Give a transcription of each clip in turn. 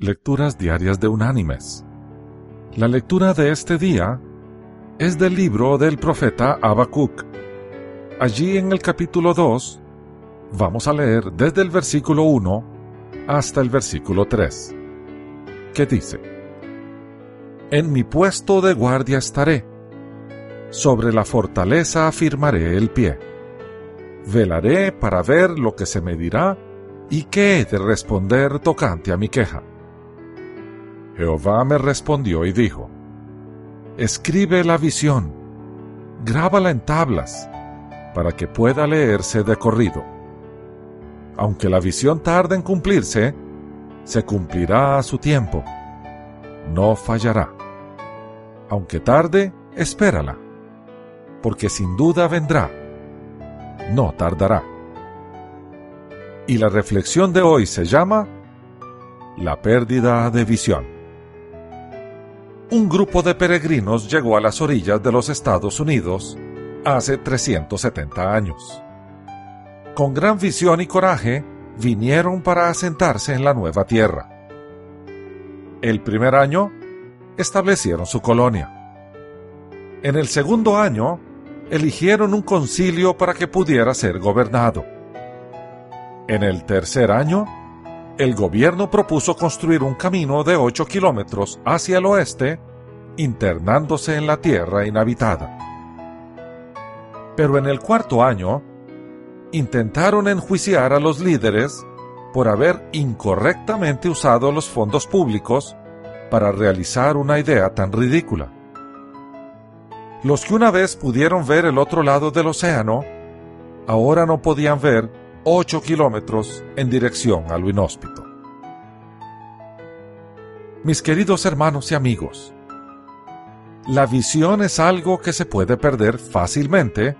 Lecturas Diarias de Unánimes. La lectura de este día es del libro del profeta Habacuc. Allí en el capítulo 2 vamos a leer desde el versículo 1 hasta el versículo 3, que dice, En mi puesto de guardia estaré, sobre la fortaleza afirmaré el pie, velaré para ver lo que se me dirá y qué he de responder tocante a mi queja Jehová me respondió y dijo, Escribe la visión, grábala en tablas, para que pueda leerse de corrido. Aunque la visión tarde en cumplirse, se cumplirá a su tiempo. No fallará. Aunque tarde, espérala, porque sin duda vendrá. No tardará. Y la reflexión de hoy se llama La pérdida de visión un grupo de peregrinos llegó a las orillas de los Estados Unidos hace 370 años. Con gran visión y coraje, vinieron para asentarse en la nueva tierra. El primer año, establecieron su colonia. En el segundo año, eligieron un concilio para que pudiera ser gobernado. En el tercer año, el gobierno propuso construir un camino de 8 kilómetros hacia el oeste, internándose en la tierra inhabitada. Pero en el cuarto año, intentaron enjuiciar a los líderes por haber incorrectamente usado los fondos públicos para realizar una idea tan ridícula. Los que una vez pudieron ver el otro lado del océano, ahora no podían ver 8 kilómetros en dirección a lo inhóspito. Mis queridos hermanos y amigos, la visión es algo que se puede perder fácilmente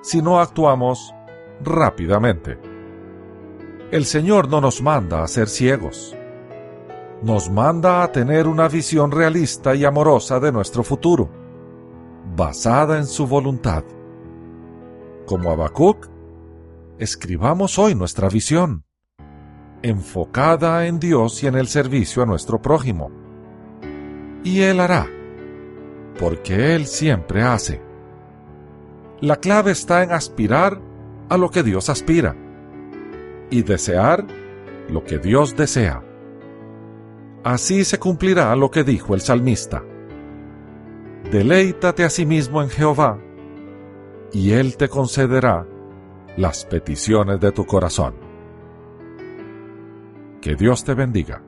si no actuamos rápidamente. El Señor no nos manda a ser ciegos. Nos manda a tener una visión realista y amorosa de nuestro futuro, basada en su voluntad. Como Habacuc, escribamos hoy nuestra visión, enfocada en Dios y en el servicio a nuestro prójimo. Y Él hará, porque Él siempre hace. La clave está en aspirar a lo que Dios aspira y desear lo que Dios desea. Así se cumplirá lo que dijo el salmista. Deleítate a sí mismo en Jehová, y Él te concederá las peticiones de tu corazón. Que Dios te bendiga.